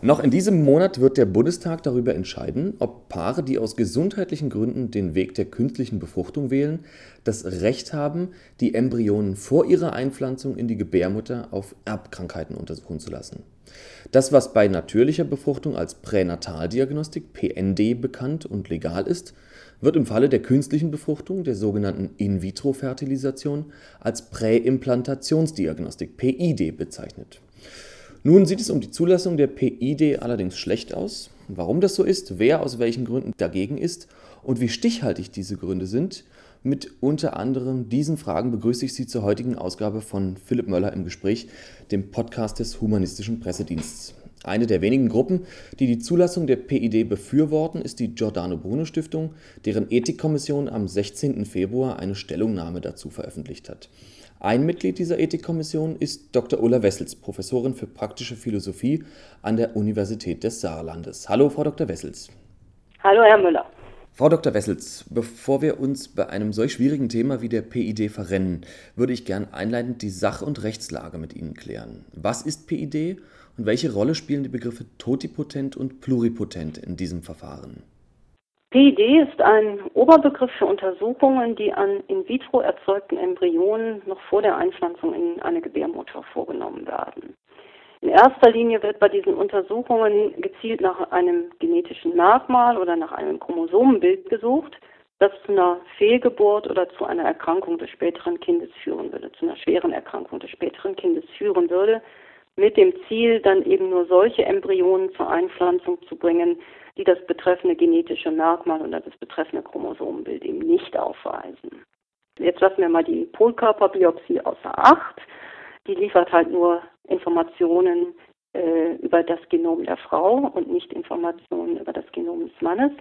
Noch in diesem Monat wird der Bundestag darüber entscheiden, ob Paare, die aus gesundheitlichen Gründen den Weg der künstlichen Befruchtung wählen, das Recht haben, die Embryonen vor ihrer Einpflanzung in die Gebärmutter auf Erbkrankheiten untersuchen zu lassen. Das, was bei natürlicher Befruchtung als Pränataldiagnostik PND bekannt und legal ist, wird im Falle der künstlichen Befruchtung, der sogenannten In-vitro-Fertilisation, als Präimplantationsdiagnostik PID bezeichnet. Nun sieht es um die Zulassung der PID allerdings schlecht aus. Warum das so ist, wer aus welchen Gründen dagegen ist und wie stichhaltig diese Gründe sind, mit unter anderem diesen Fragen begrüße ich Sie zur heutigen Ausgabe von Philipp Möller im Gespräch, dem Podcast des Humanistischen Pressedienstes. Eine der wenigen Gruppen, die die Zulassung der PID befürworten, ist die Giordano Bruno Stiftung, deren Ethikkommission am 16. Februar eine Stellungnahme dazu veröffentlicht hat. Ein Mitglied dieser Ethikkommission ist Dr. Ulla Wessels, Professorin für praktische Philosophie an der Universität des Saarlandes. Hallo, Frau Dr. Wessels. Hallo, Herr Müller. Frau Dr. Wessels, bevor wir uns bei einem solch schwierigen Thema wie der PID verrennen, würde ich gern einleitend die Sach- und Rechtslage mit Ihnen klären. Was ist PID und welche Rolle spielen die Begriffe totipotent und pluripotent in diesem Verfahren? PID ist ein Oberbegriff für Untersuchungen, die an in vitro erzeugten Embryonen noch vor der Einpflanzung in eine Gebärmutter vorgenommen werden. In erster Linie wird bei diesen Untersuchungen gezielt nach einem genetischen Merkmal oder nach einem Chromosomenbild gesucht, das zu einer Fehlgeburt oder zu einer Erkrankung des späteren Kindes führen würde, zu einer schweren Erkrankung des späteren Kindes führen würde, mit dem Ziel, dann eben nur solche Embryonen zur Einpflanzung zu bringen, die das betreffende genetische Merkmal oder das betreffende Chromosomenbild eben nicht aufweisen. Jetzt lassen wir mal die Polkörperbiopsie außer Acht. Die liefert halt nur Informationen äh, über das Genom der Frau und nicht Informationen über das Genom des Mannes.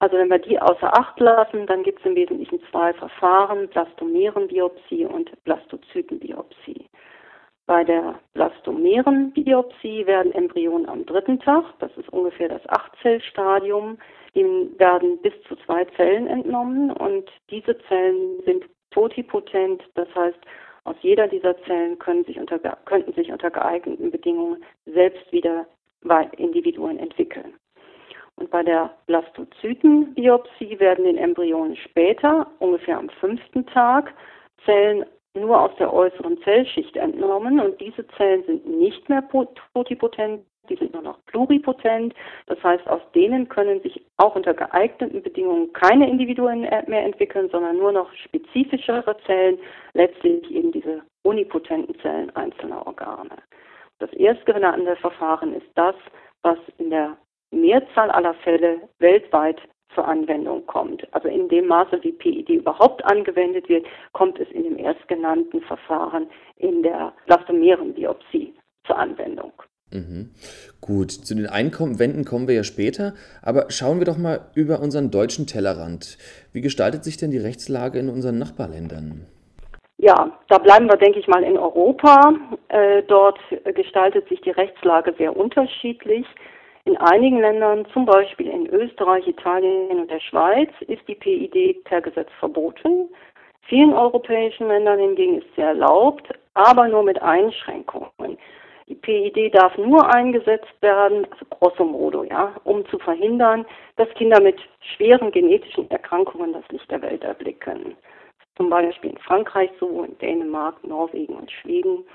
Also wenn wir die außer Acht lassen, dann gibt es im Wesentlichen zwei Verfahren, Blastomerenbiopsie und Blastozytenbiopsie. Bei der Blastomerenbiopsie werden Embryonen am dritten Tag, das ist ungefähr das Achtzellstadium, ihnen werden bis zu zwei Zellen entnommen und diese Zellen sind totipotent, das heißt, aus jeder dieser Zellen sich unter, könnten sich unter geeigneten Bedingungen selbst wieder Individuen entwickeln. Und bei der Blastozytenbiopsie werden den Embryonen später, ungefähr am fünften Tag, Zellen nur aus der äußeren Zellschicht entnommen und diese Zellen sind nicht mehr totipotent, die sind nur noch pluripotent. Das heißt, aus denen können sich auch unter geeigneten Bedingungen keine Individuen mehr entwickeln, sondern nur noch spezifischere Zellen, letztlich eben diese unipotenten Zellen einzelner Organe. Das erstgenannte Verfahren ist das, was in der Mehrzahl aller Fälle weltweit zur Anwendung kommt. Also in dem Maße, wie PID überhaupt angewendet wird, kommt es in dem erstgenannten Verfahren in der Blastomerenbiopsie zur Anwendung. Mhm. Gut, zu den Einwänden kommen wir ja später, aber schauen wir doch mal über unseren deutschen Tellerrand. Wie gestaltet sich denn die Rechtslage in unseren Nachbarländern? Ja, da bleiben wir, denke ich mal, in Europa. Äh, dort gestaltet sich die Rechtslage sehr unterschiedlich. In einigen Ländern, zum Beispiel in Österreich, Italien und der Schweiz, ist die PID per Gesetz verboten. Vielen europäischen Ländern hingegen ist sie erlaubt, aber nur mit Einschränkungen. Die PID darf nur eingesetzt werden, also grosso modo, ja, um zu verhindern, dass Kinder mit schweren genetischen Erkrankungen das Licht der Welt erblicken. Zum Beispiel in Frankreich so, in Dänemark, Norwegen und Schweden.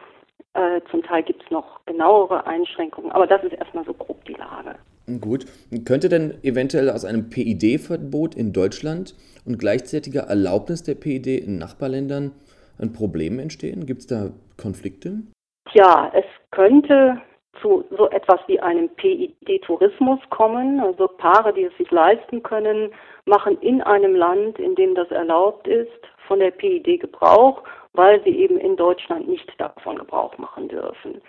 Äh, zum Teil gibt es noch genauere Einschränkungen, aber das ist erstmal so grob die Lage. Gut. Könnte denn eventuell aus einem PID-Verbot in Deutschland und gleichzeitiger Erlaubnis der PID in Nachbarländern ein Problem entstehen? Gibt es da Konflikte? Ja, es könnte zu so etwas wie einem PID-Tourismus kommen. Also Paare, die es sich leisten können, machen in einem Land, in dem das erlaubt ist, von der PID Gebrauch weil sie eben in Deutschland nicht davon Gebrauch machen dürfen.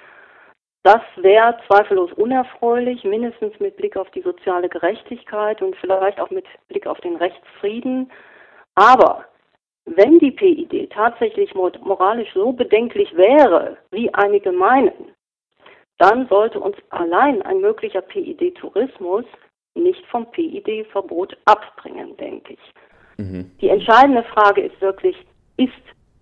Das wäre zweifellos unerfreulich, mindestens mit Blick auf die soziale Gerechtigkeit und vielleicht auch mit Blick auf den Rechtsfrieden. Aber wenn die PID tatsächlich moralisch so bedenklich wäre, wie einige meinen, dann sollte uns allein ein möglicher PID-Tourismus nicht vom PID-Verbot abbringen, denke ich. Mhm. Die entscheidende Frage ist wirklich, ist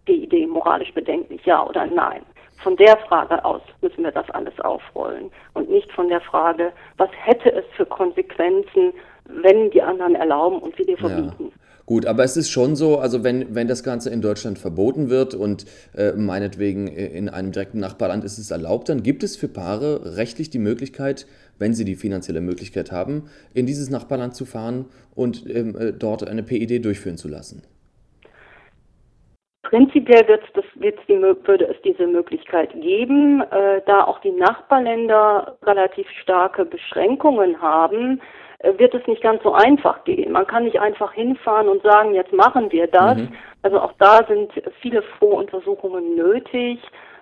die Idee moralisch bedenklich, ja oder nein. von der Frage aus müssen wir das alles aufrollen und nicht von der Frage, was hätte es für Konsequenzen, wenn die anderen erlauben und sie dir verbieten. Ja. Gut, aber es ist schon so, also wenn, wenn das Ganze in Deutschland verboten wird und äh, meinetwegen in einem direkten Nachbarland ist es erlaubt, dann gibt es für Paare rechtlich die Möglichkeit, wenn sie die finanzielle Möglichkeit haben, in dieses Nachbarland zu fahren und ähm, äh, dort eine PID durchführen zu lassen. Prinzipiell wird's das, wird's die, würde es diese Möglichkeit geben, äh, da auch die Nachbarländer relativ starke Beschränkungen haben, äh, wird es nicht ganz so einfach gehen. Man kann nicht einfach hinfahren und sagen, jetzt machen wir das. Mhm. Also auch da sind viele Voruntersuchungen nötig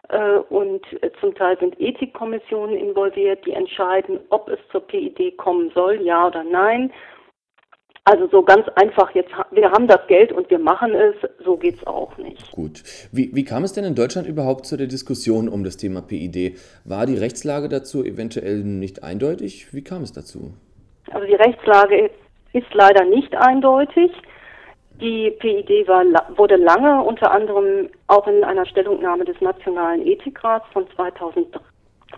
äh, und äh, zum Teil sind Ethikkommissionen involviert, die entscheiden, ob es zur PID kommen soll, ja oder nein. Also so ganz einfach, jetzt wir haben das Geld und wir machen es, so geht es auch nicht. Gut. Wie, wie kam es denn in Deutschland überhaupt zu der Diskussion um das Thema PID? War die Rechtslage dazu eventuell nicht eindeutig? Wie kam es dazu? Also die Rechtslage ist leider nicht eindeutig. Die PID war, wurde lange unter anderem auch in einer Stellungnahme des Nationalen Ethikrats von 2003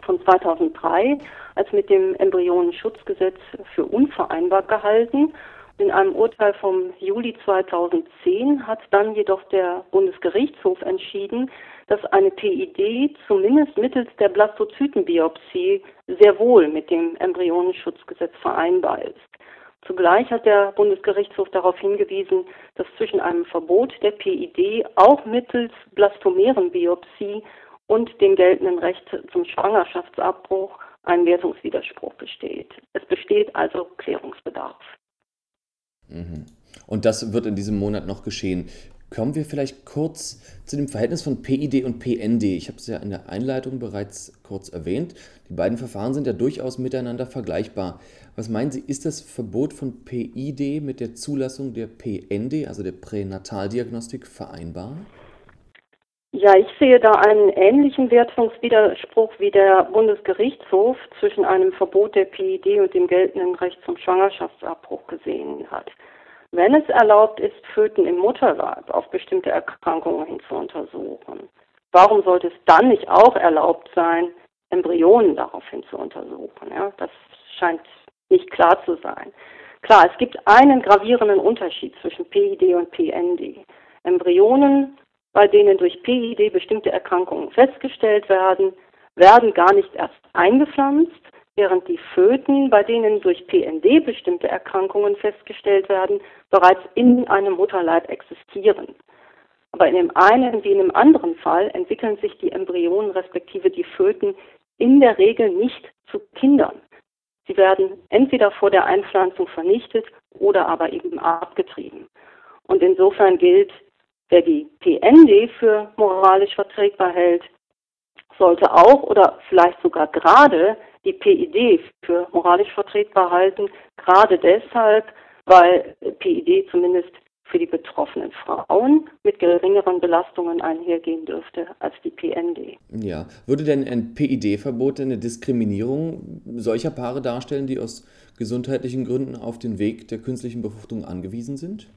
von 2003 als mit dem Embryonenschutzgesetz für unvereinbar gehalten in einem Urteil vom Juli 2010 hat dann jedoch der Bundesgerichtshof entschieden, dass eine PID zumindest mittels der Blastozytenbiopsie sehr wohl mit dem Embryonenschutzgesetz vereinbar ist. Zugleich hat der Bundesgerichtshof darauf hingewiesen, dass zwischen einem Verbot der PID auch mittels Blastomerenbiopsie und dem geltenden Recht zum Schwangerschaftsabbruch ein Wertungswiderspruch besteht. Es besteht also Klärungsbedarf. Mhm. Und das wird in diesem Monat noch geschehen. Kommen wir vielleicht kurz zu dem Verhältnis von PID und PND. Ich habe es ja in der Einleitung bereits kurz erwähnt. Die beiden Verfahren sind ja durchaus miteinander vergleichbar. Was meinen Sie, ist das Verbot von PID mit der Zulassung der PND, also der Pränataldiagnostik, vereinbar? Ja, ich sehe da einen ähnlichen Wertungswiderspruch wie der Bundesgerichtshof zwischen einem Verbot der PID und dem geltenden Recht zum Schwangerschaftsabbruch gesehen hat. Wenn es erlaubt ist, Föten im Mutterleib auf bestimmte Erkrankungen hin zu untersuchen, warum sollte es dann nicht auch erlaubt sein, Embryonen daraufhin zu untersuchen? Ja, das scheint nicht klar zu sein. Klar, es gibt einen gravierenden Unterschied zwischen PID und PND. Embryonen bei denen durch PID bestimmte Erkrankungen festgestellt werden, werden gar nicht erst eingepflanzt, während die Föten, bei denen durch PND bestimmte Erkrankungen festgestellt werden, bereits in einem Mutterleib existieren. Aber in dem einen wie in dem anderen Fall entwickeln sich die Embryonen respektive die Föten in der Regel nicht zu Kindern. Sie werden entweder vor der Einpflanzung vernichtet oder aber eben abgetrieben. Und insofern gilt, Wer die PND für moralisch vertretbar hält, sollte auch oder vielleicht sogar gerade die PID für moralisch vertretbar halten, gerade deshalb, weil PID zumindest für die betroffenen Frauen mit geringeren Belastungen einhergehen dürfte als die PND. Ja, würde denn ein PID-Verbot eine Diskriminierung solcher Paare darstellen, die aus gesundheitlichen Gründen auf den Weg der künstlichen Befruchtung angewiesen sind?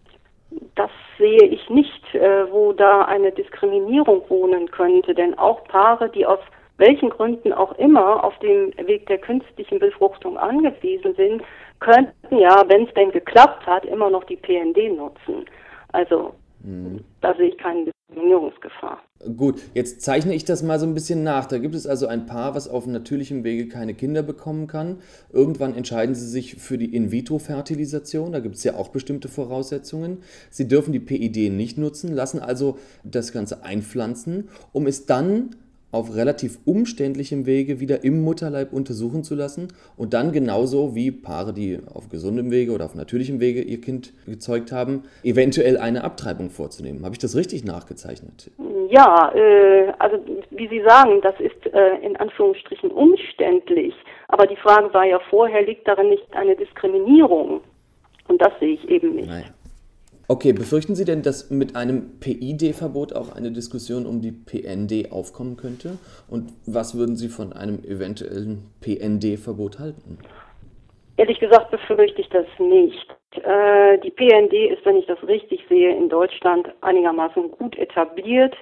das sehe ich nicht, äh, wo da eine Diskriminierung wohnen könnte. Denn auch Paare, die aus welchen Gründen auch immer auf dem Weg der künstlichen Befruchtung angewiesen sind, könnten ja, wenn es denn geklappt hat, immer noch die PND nutzen. Also mhm. da sehe ich keine Diskriminierungsgefahr. Gut, jetzt zeichne ich das mal so ein bisschen nach. Da gibt es also ein Paar, was auf natürlichem Wege keine Kinder bekommen kann. Irgendwann entscheiden sie sich für die In-vitro-Fertilisation. Da gibt es ja auch bestimmte Voraussetzungen. Sie dürfen die PID nicht nutzen, lassen also das Ganze einpflanzen, um es dann auf relativ umständlichem Wege wieder im Mutterleib untersuchen zu lassen und dann genauso wie Paare, die auf gesundem Wege oder auf natürlichem Wege ihr Kind gezeugt haben, eventuell eine Abtreibung vorzunehmen. Habe ich das richtig nachgezeichnet? Ja, äh, also wie Sie sagen, das ist äh, in Anführungsstrichen umständlich. Aber die Frage war ja vorher, liegt darin nicht eine Diskriminierung? Und das sehe ich eben nicht. Naja. Okay, befürchten Sie denn, dass mit einem PID-Verbot auch eine Diskussion um die PND aufkommen könnte? Und was würden Sie von einem eventuellen PND-Verbot halten? Ehrlich gesagt befürchte ich das nicht. Äh, die PND ist, wenn ich das richtig sehe, in Deutschland einigermaßen gut etabliert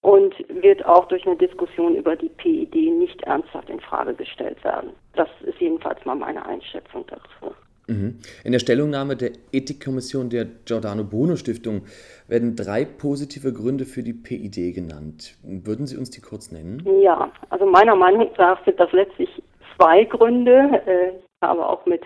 und wird auch durch eine Diskussion über die PID nicht ernsthaft in Frage gestellt werden. Das ist jedenfalls mal meine Einschätzung dazu. Mhm. In der Stellungnahme der Ethikkommission der Giordano Bruno Stiftung werden drei positive Gründe für die PID genannt. Würden Sie uns die kurz nennen? Ja, also meiner Meinung nach sind das letztlich zwei Gründe. Äh, ich habe auch mit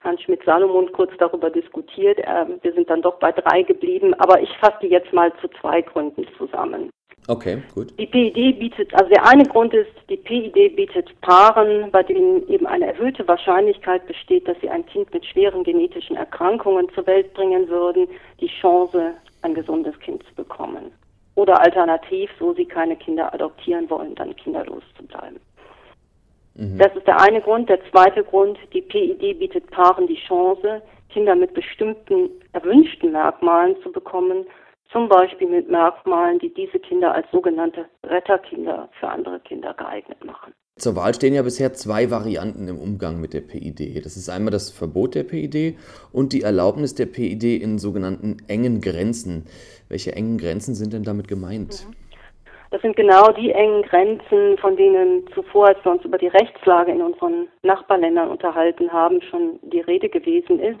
Herrn Schmidt-Salomon kurz darüber diskutiert. Ähm, wir sind dann doch bei drei geblieben, aber ich fasse die jetzt mal zu zwei Gründen zusammen. Okay, gut. Die PID bietet, also der eine Grund ist, die PID bietet Paaren, bei denen eben eine erhöhte Wahrscheinlichkeit besteht, dass sie ein Kind mit schweren genetischen Erkrankungen zur Welt bringen würden, die Chance, ein gesundes Kind zu bekommen. Oder alternativ, so sie keine Kinder adoptieren wollen, dann kinderlos zu bleiben. Mhm. Das ist der eine Grund. Der zweite Grund, die PID bietet Paaren die Chance, Kinder mit bestimmten erwünschten Merkmalen zu bekommen, zum Beispiel mit Merkmalen, die diese Kinder als sogenannte Retterkinder für andere Kinder geeignet machen. Zur Wahl stehen ja bisher zwei Varianten im Umgang mit der PID. Das ist einmal das Verbot der PID und die Erlaubnis der PID in sogenannten engen Grenzen. Welche engen Grenzen sind denn damit gemeint? Mhm. Das sind genau die engen Grenzen, von denen zuvor, als wir uns über die Rechtslage in unseren Nachbarländern unterhalten haben, schon die Rede gewesen ist.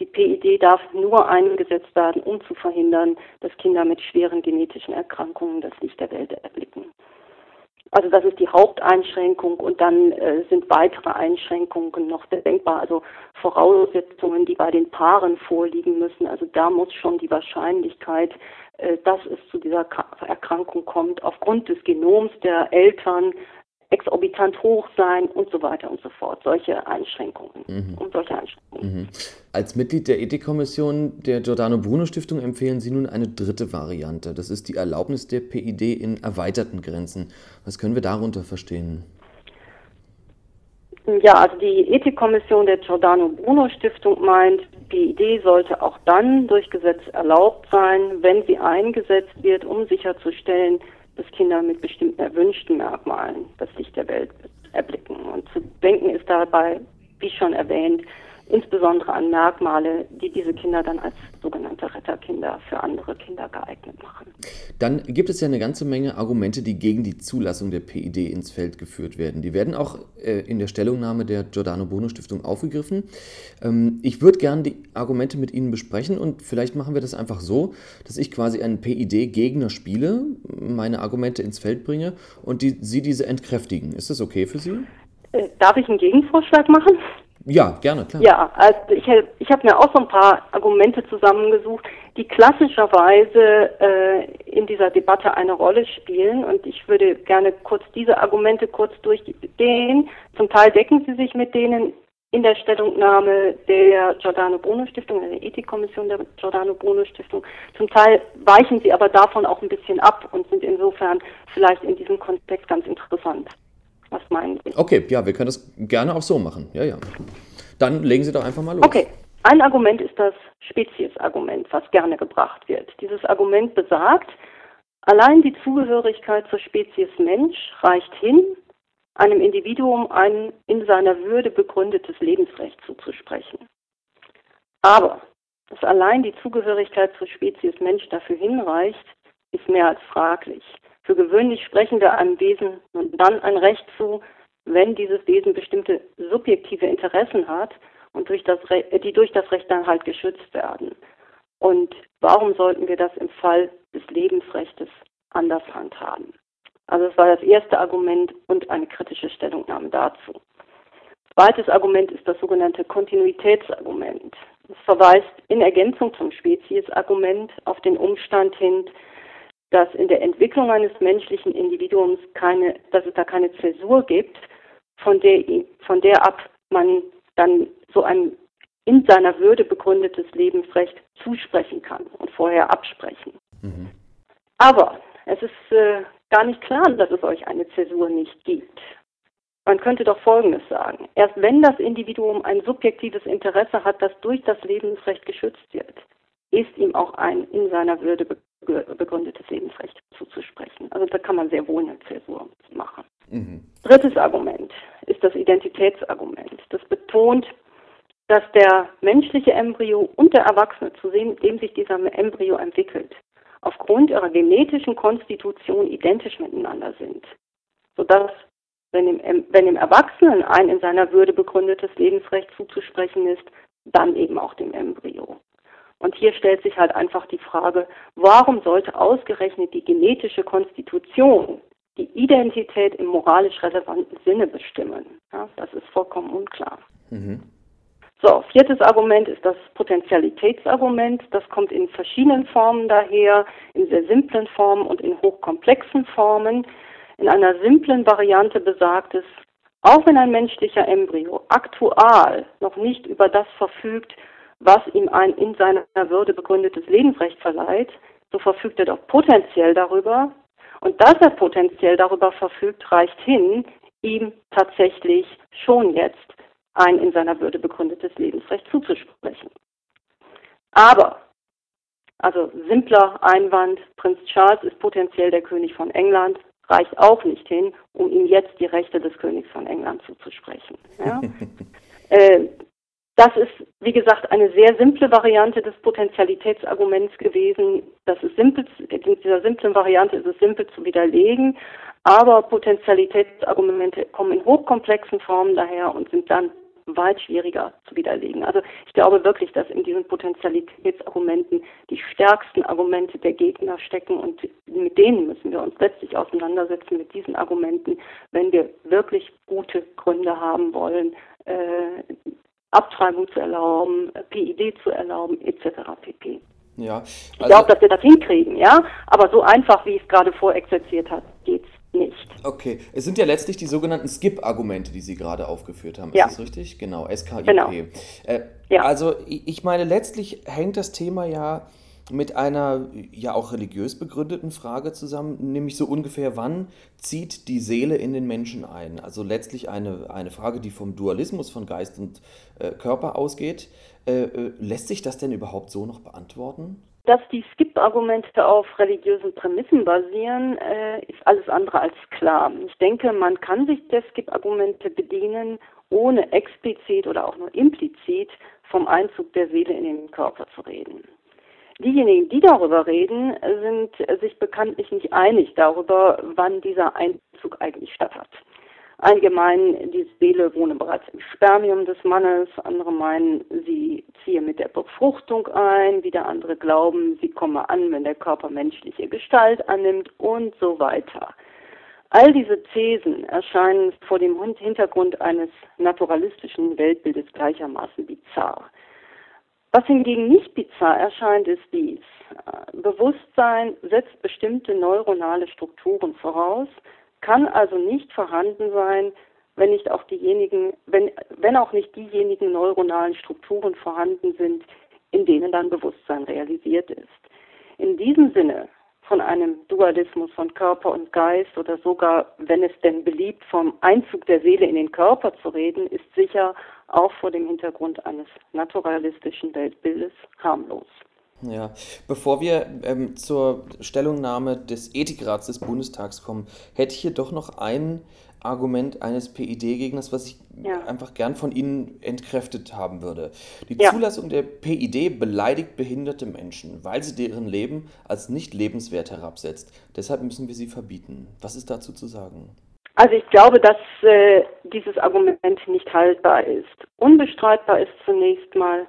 Die PID darf nur eingesetzt werden, um zu verhindern, dass Kinder mit schweren genetischen Erkrankungen das Licht der Welt erblicken. Also das ist die Haupteinschränkung und dann äh, sind weitere Einschränkungen noch denkbar, also Voraussetzungen, die bei den Paaren vorliegen müssen. Also da muss schon die Wahrscheinlichkeit, äh, dass es zu dieser Erkrankung kommt, aufgrund des Genoms der Eltern exorbitant hoch sein und so weiter und so fort. Solche Einschränkungen. Mhm. Und solche Einschränkungen. Mhm. Als Mitglied der Ethikkommission der Giordano Bruno Stiftung empfehlen Sie nun eine dritte Variante. Das ist die Erlaubnis der PID in erweiterten Grenzen. Was können wir darunter verstehen? Ja, also die Ethikkommission der Giordano Bruno Stiftung meint, die Idee sollte auch dann durch Gesetz erlaubt sein, wenn sie eingesetzt wird, um sicherzustellen, dass Kinder mit bestimmten erwünschten Merkmalen das Licht der Welt erblicken. Und zu denken ist dabei, wie schon erwähnt, insbesondere an Merkmale, die diese Kinder dann als sogenannte Retterkinder für andere Kinder geeignet machen. Dann gibt es ja eine ganze Menge Argumente, die gegen die Zulassung der PID ins Feld geführt werden. Die werden auch äh, in der Stellungnahme der Giordano Bruno Stiftung aufgegriffen. Ähm, ich würde gerne die Argumente mit Ihnen besprechen und vielleicht machen wir das einfach so, dass ich quasi einen PID-Gegner spiele, meine Argumente ins Feld bringe und die, Sie diese entkräftigen. Ist das okay für Sie? Äh, darf ich einen Gegenvorschlag machen? Ja, gerne, klar. Ja, also ich, ich habe mir auch so ein paar Argumente zusammengesucht, die klassischerweise äh, in dieser Debatte eine Rolle spielen. Und ich würde gerne kurz diese Argumente kurz durchgehen. Zum Teil decken sie sich mit denen in der Stellungnahme der Giordano Bruno Stiftung, der Ethikkommission der Giordano Bruno Stiftung. Zum Teil weichen sie aber davon auch ein bisschen ab und sind insofern vielleicht in diesem Kontext ganz interessant. Was meinen Sie? Okay, ja, wir können das gerne auch so machen. Ja, ja. Dann legen Sie doch einfach mal los. Okay. Ein Argument ist das Speziesargument, was gerne gebracht wird. Dieses Argument besagt, allein die Zugehörigkeit zur Spezies Mensch reicht hin, einem Individuum ein in seiner Würde begründetes Lebensrecht zuzusprechen. Aber dass allein die Zugehörigkeit zur Spezies Mensch dafür hinreicht, ist mehr als fraglich. Für gewöhnlich sprechen wir einem Wesen nun dann ein Recht zu, wenn dieses Wesen bestimmte subjektive Interessen hat und durch das die durch das Recht dann halt geschützt werden. Und warum sollten wir das im Fall des Lebensrechts anders handhaben? Also das war das erste Argument und eine kritische Stellungnahme dazu. Zweites Argument ist das sogenannte Kontinuitätsargument. Es verweist in Ergänzung zum Speziesargument auf den Umstand hin, dass in der Entwicklung eines menschlichen Individuums keine, dass es da keine Zäsur gibt, von der, von der ab man dann so ein in seiner Würde begründetes Lebensrecht zusprechen kann und vorher absprechen. Mhm. Aber es ist äh, gar nicht klar, dass es euch eine Zäsur nicht gibt. Man könnte doch Folgendes sagen. Erst wenn das Individuum ein subjektives Interesse hat, das durch das Lebensrecht geschützt wird, ist ihm auch ein in seiner Würde begründetes Lebensrecht zuzusprechen. Also da kann man sehr wohl eine Zäsur machen. Mhm. Drittes Argument ist das Identitätsargument. Das betont, dass der menschliche Embryo und der Erwachsene, zu dem sich dieser Embryo entwickelt, aufgrund ihrer genetischen Konstitution identisch miteinander sind, sodass wenn dem, wenn dem Erwachsenen ein in seiner Würde begründetes Lebensrecht zuzusprechen ist, dann eben auch dem Embryo. Und hier stellt sich halt einfach die Frage, warum sollte ausgerechnet die genetische Konstitution die Identität im moralisch relevanten Sinne bestimmen? Ja, das ist vollkommen unklar. Mhm. So, viertes Argument ist das Potentialitätsargument. Das kommt in verschiedenen Formen daher, in sehr simplen Formen und in hochkomplexen Formen. In einer simplen Variante besagt es, auch wenn ein menschlicher Embryo aktual noch nicht über das verfügt, was ihm ein in seiner Würde begründetes Lebensrecht verleiht, so verfügt er doch potenziell darüber. Und dass er potenziell darüber verfügt, reicht hin, ihm tatsächlich schon jetzt ein in seiner Würde begründetes Lebensrecht zuzusprechen. Aber, also simpler Einwand, Prinz Charles ist potenziell der König von England, reicht auch nicht hin, um ihm jetzt die Rechte des Königs von England zuzusprechen. Ja? äh, das ist, wie gesagt, eine sehr simple Variante des Potentialitätsarguments gewesen. Das ist simpel, in dieser simplen Variante ist es simpel zu widerlegen, aber Potentialitätsargumente kommen in hochkomplexen Formen daher und sind dann weit schwieriger zu widerlegen. Also ich glaube wirklich, dass in diesen Potentialitätsargumenten die stärksten Argumente der Gegner stecken und mit denen müssen wir uns letztlich auseinandersetzen, mit diesen Argumenten, wenn wir wirklich gute Gründe haben wollen, äh, Abtreibung zu erlauben, PID zu erlauben, etc. pp. Ja, also ich glaube, dass wir das hinkriegen, ja, aber so einfach, wie ich es gerade vorexerziert habe, geht es nicht. Okay, es sind ja letztlich die sogenannten Skip-Argumente, die Sie gerade aufgeführt haben. Ja. Ist das richtig? Genau, SKIP. Genau. Äh, ja. Also ich meine, letztlich hängt das Thema ja mit einer ja auch religiös begründeten Frage zusammen, nämlich so ungefähr, wann zieht die Seele in den Menschen ein? Also letztlich eine, eine Frage, die vom Dualismus von Geist und äh, Körper ausgeht. Äh, äh lässt sich das denn überhaupt so noch beantworten? Dass die Skip-Argumente auf religiösen Prämissen basieren, äh, ist alles andere als klar. Ich denke, man kann sich der Skip-Argumente bedienen, ohne explizit oder auch nur implizit vom Einzug der Seele in den Körper zu reden. Diejenigen, die darüber reden, sind sich bekanntlich nicht einig darüber, wann dieser Einzug eigentlich statt hat. Einige meinen, die Seele wohne bereits im Spermium des Mannes, andere meinen, sie ziehe mit der Befruchtung ein, wieder andere glauben, sie komme an, wenn der Körper menschliche Gestalt annimmt und so weiter. All diese Thesen erscheinen vor dem Hintergrund eines naturalistischen Weltbildes gleichermaßen bizarr. Was hingegen nicht bizarr erscheint, ist dies. Bewusstsein setzt bestimmte neuronale Strukturen voraus, kann also nicht vorhanden sein, wenn nicht auch diejenigen, wenn, wenn auch nicht diejenigen neuronalen Strukturen vorhanden sind, in denen dann Bewusstsein realisiert ist. In diesem Sinne von einem Dualismus von Körper und Geist oder sogar, wenn es denn beliebt, vom Einzug der Seele in den Körper zu reden, ist sicher auch vor dem Hintergrund eines naturalistischen Weltbildes harmlos. Ja, bevor wir ähm, zur Stellungnahme des Ethikrats des Bundestags kommen, hätte ich hier doch noch ein Argument eines PID-Gegners, was ich ja. einfach gern von Ihnen entkräftet haben würde. Die ja. Zulassung der PID beleidigt behinderte Menschen, weil sie deren Leben als nicht lebenswert herabsetzt. Deshalb müssen wir sie verbieten. Was ist dazu zu sagen? Also ich glaube, dass äh, dieses Argument nicht haltbar ist. Unbestreitbar ist zunächst mal,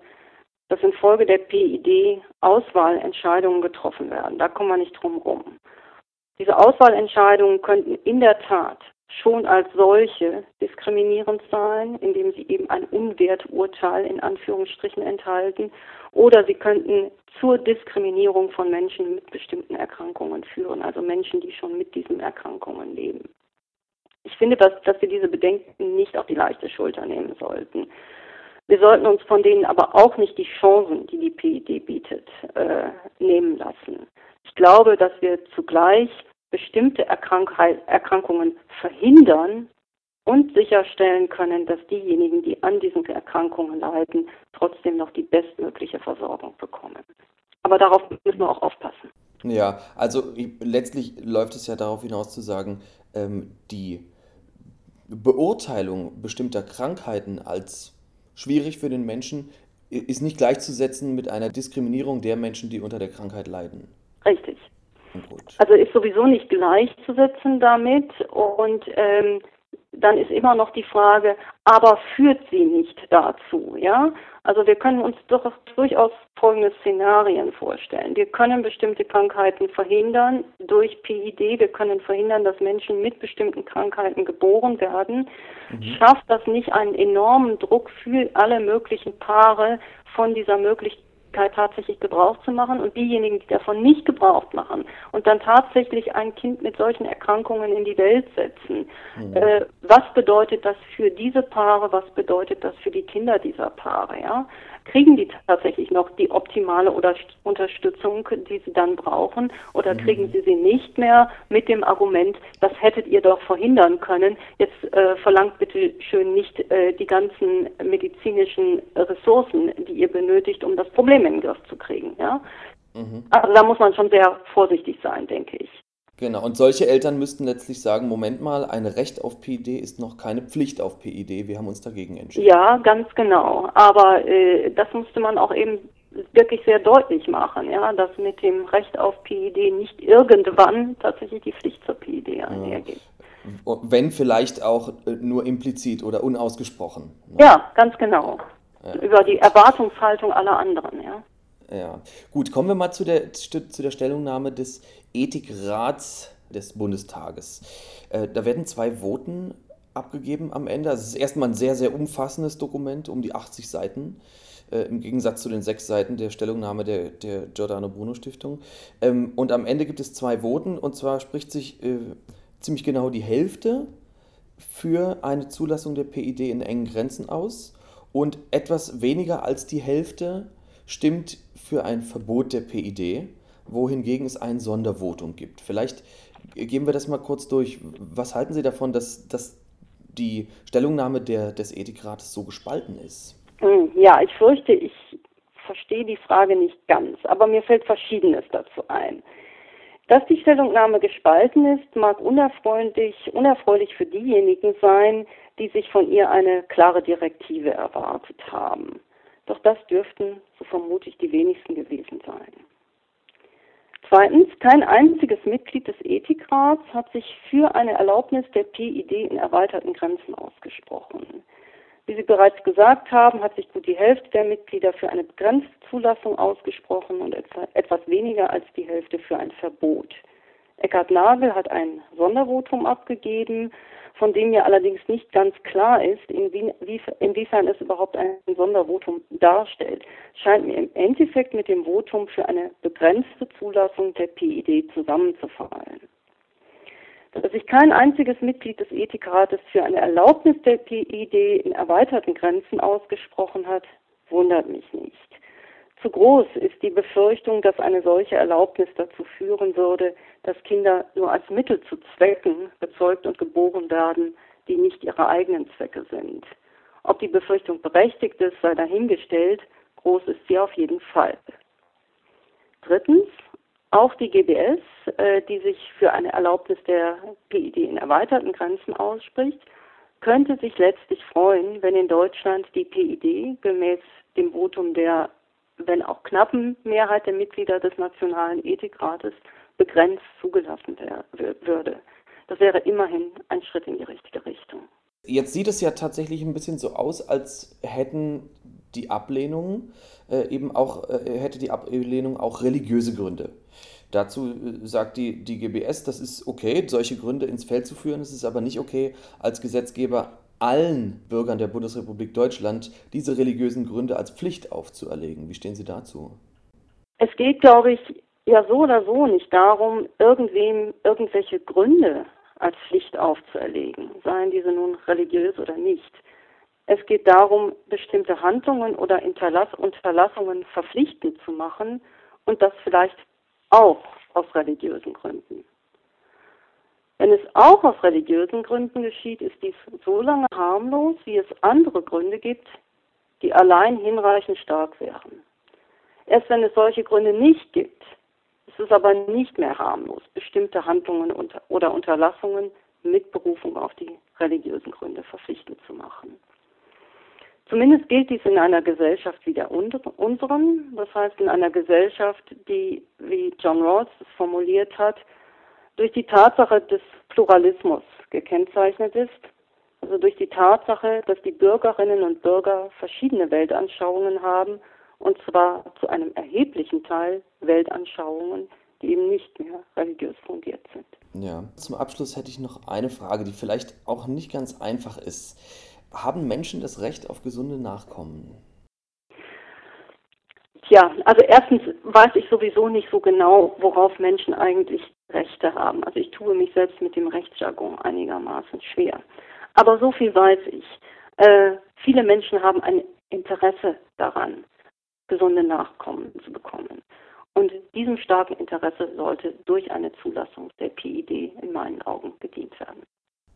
dass infolge der PID Auswahlentscheidungen getroffen werden. Da kommen wir nicht drum rum. Diese Auswahlentscheidungen könnten in der Tat schon als solche diskriminierend sein, indem sie eben ein Unwerturteil in Anführungsstrichen enthalten, oder sie könnten zur Diskriminierung von Menschen mit bestimmten Erkrankungen führen, also Menschen, die schon mit diesen Erkrankungen leben. Ich finde, dass, dass wir diese Bedenken nicht auf die leichte Schulter nehmen sollten. Wir sollten uns von denen aber auch nicht die Chancen, die die PID bietet, äh, nehmen lassen. Ich glaube, dass wir zugleich bestimmte Erkrank Erkrankungen verhindern und sicherstellen können, dass diejenigen, die an diesen Erkrankungen leiden, trotzdem noch die bestmögliche Versorgung bekommen. Aber darauf müssen wir auch aufpassen. Ja, also letztlich läuft es ja darauf hinaus zu sagen, ähm, die Beurteilung bestimmter Krankheiten als schwierig für den Menschen ist nicht gleichzusetzen mit einer Diskriminierung der Menschen, die unter der Krankheit leiden. Richtig. Also ist sowieso nicht gleichzusetzen damit und ähm, dann ist immer noch die Frage, aber führt sie nicht dazu, ja? Also wir können uns doch durchaus folgende Szenarien vorstellen. Wir können bestimmte Krankheiten verhindern durch PID. Wir können verhindern, dass Menschen mit bestimmten Krankheiten geboren werden. Mhm. Schafft das nicht einen enormen Druck für alle möglichen Paare von dieser Möglichkeit, tatsächlich Gebrauch zu machen und diejenigen, die davon nicht Gebrauch machen und dann tatsächlich ein Kind mit solchen Erkrankungen in die Welt setzen. Mhm. Äh, was bedeutet das für diese Paare? Was bedeutet das für die Kinder dieser Paare? Ja? Kriegen die tatsächlich noch die optimale oder Unterstützung, die sie dann brauchen, oder mhm. kriegen sie sie nicht mehr mit dem Argument, das hättet ihr doch verhindern können. Jetzt äh, verlangt bitte schön nicht äh, die ganzen medizinischen Ressourcen, die ihr benötigt, um das Problem in den Griff zu kriegen. Ja? Mhm. Also da muss man schon sehr vorsichtig sein, denke ich. Genau, und solche Eltern müssten letztlich sagen, Moment mal, ein Recht auf PID ist noch keine Pflicht auf PID, wir haben uns dagegen entschieden. Ja, ganz genau. Aber äh, das musste man auch eben wirklich sehr deutlich machen, ja, dass mit dem Recht auf PID nicht irgendwann tatsächlich die Pflicht zur PID einhergeht. Ja. Wenn vielleicht auch äh, nur implizit oder unausgesprochen. Ne? Ja, ganz genau. Ja. Über die Erwartungshaltung aller anderen, ja. Ja, gut, kommen wir mal zu der, zu der Stellungnahme des Ethikrats des Bundestages. Äh, da werden zwei Voten abgegeben am Ende. Also es ist erstmal ein sehr, sehr umfassendes Dokument, um die 80 Seiten, äh, im Gegensatz zu den sechs Seiten der Stellungnahme der, der Giordano Bruno Stiftung. Ähm, und am Ende gibt es zwei Voten, und zwar spricht sich äh, ziemlich genau die Hälfte für eine Zulassung der PID in engen Grenzen aus und etwas weniger als die Hälfte stimmt für ein Verbot der PID, wohingegen es ein Sondervotum gibt. Vielleicht gehen wir das mal kurz durch. Was halten Sie davon, dass, dass die Stellungnahme der, des Ethikrates so gespalten ist? Hm, ja, ich fürchte, ich verstehe die Frage nicht ganz, aber mir fällt Verschiedenes dazu ein. Dass die Stellungnahme gespalten ist, mag unerfreulich, unerfreulich für diejenigen sein, die sich von ihr eine klare Direktive erwartet haben. Doch das dürften, so vermute ich, die wenigsten gewesen sein. Zweitens, kein einziges Mitglied des Ethikrats hat sich für eine Erlaubnis der PID in erweiterten Grenzen ausgesprochen. Wie Sie bereits gesagt haben, hat sich gut die Hälfte der Mitglieder für eine begrenzte Zulassung ausgesprochen und etwas weniger als die Hälfte für ein Verbot. Eckhard Nagel hat ein Sondervotum abgegeben, von dem mir allerdings nicht ganz klar ist, inwiefern es überhaupt ein Sondervotum darstellt, scheint mir im Endeffekt mit dem Votum für eine begrenzte Zulassung der PID zusammenzufallen. Dass sich kein einziges Mitglied des Ethikrates für eine Erlaubnis der PID in erweiterten Grenzen ausgesprochen hat, wundert mich nicht. Zu groß ist die Befürchtung, dass eine solche Erlaubnis dazu führen würde, dass Kinder nur als Mittel zu Zwecken gezeugt und geboren werden, die nicht ihre eigenen Zwecke sind. Ob die Befürchtung berechtigt ist, sei dahingestellt, groß ist sie auf jeden Fall. Drittens, auch die GBS, äh, die sich für eine Erlaubnis der PID in erweiterten Grenzen ausspricht, könnte sich letztlich freuen, wenn in Deutschland die PID gemäß dem Votum der wenn auch knappen Mehrheit der Mitglieder des Nationalen Ethikrates begrenzt zugelassen würde. Das wäre immerhin ein Schritt in die richtige Richtung. Jetzt sieht es ja tatsächlich ein bisschen so aus, als hätten die Ablehnung äh, eben auch, äh, hätte die Ablehnung auch religiöse Gründe. Dazu äh, sagt die, die GBS, das ist okay, solche Gründe ins Feld zu führen, es ist aber nicht okay, als Gesetzgeber allen Bürgern der Bundesrepublik Deutschland diese religiösen Gründe als Pflicht aufzuerlegen. Wie stehen Sie dazu? Es geht, glaube ich, ja so oder so nicht darum, irgendwem irgendwelche Gründe als Pflicht aufzuerlegen, seien diese nun religiös oder nicht. Es geht darum, bestimmte Handlungen oder Unterlassungen verpflichtend zu machen und das vielleicht auch aus religiösen Gründen. Wenn es auch aus religiösen Gründen geschieht, ist dies so lange harmlos, wie es andere Gründe gibt, die allein hinreichend stark wären. Erst wenn es solche Gründe nicht gibt, ist es aber nicht mehr harmlos, bestimmte Handlungen oder Unterlassungen mit Berufung auf die religiösen Gründe verpflichtend zu machen. Zumindest gilt dies in einer Gesellschaft wie der unseren, das heißt in einer Gesellschaft, die, wie John Rawls es formuliert hat, durch die Tatsache des Pluralismus gekennzeichnet ist, also durch die Tatsache, dass die Bürgerinnen und Bürger verschiedene Weltanschauungen haben, und zwar zu einem erheblichen Teil Weltanschauungen, die eben nicht mehr religiös fundiert sind. Ja, zum Abschluss hätte ich noch eine Frage, die vielleicht auch nicht ganz einfach ist. Haben Menschen das Recht auf gesunde Nachkommen? Tja, also erstens weiß ich sowieso nicht so genau, worauf Menschen eigentlich Rechte haben. Also ich tue mich selbst mit dem Rechtsjargon einigermaßen schwer. Aber so viel weiß ich. Äh, viele Menschen haben ein Interesse daran, gesunde Nachkommen zu bekommen. Und diesem starken Interesse sollte durch eine Zulassung der PID in meinen Augen gedient werden.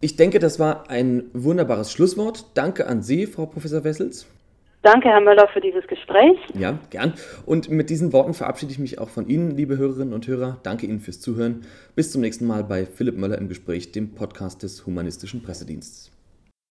Ich denke, das war ein wunderbares Schlusswort. Danke an Sie, Frau Professor Wessels. Danke, Herr Möller, für dieses Gespräch. Ja, gern. Und mit diesen Worten verabschiede ich mich auch von Ihnen, liebe Hörerinnen und Hörer. Danke Ihnen fürs Zuhören. Bis zum nächsten Mal bei Philipp Möller im Gespräch, dem Podcast des Humanistischen Pressedienstes.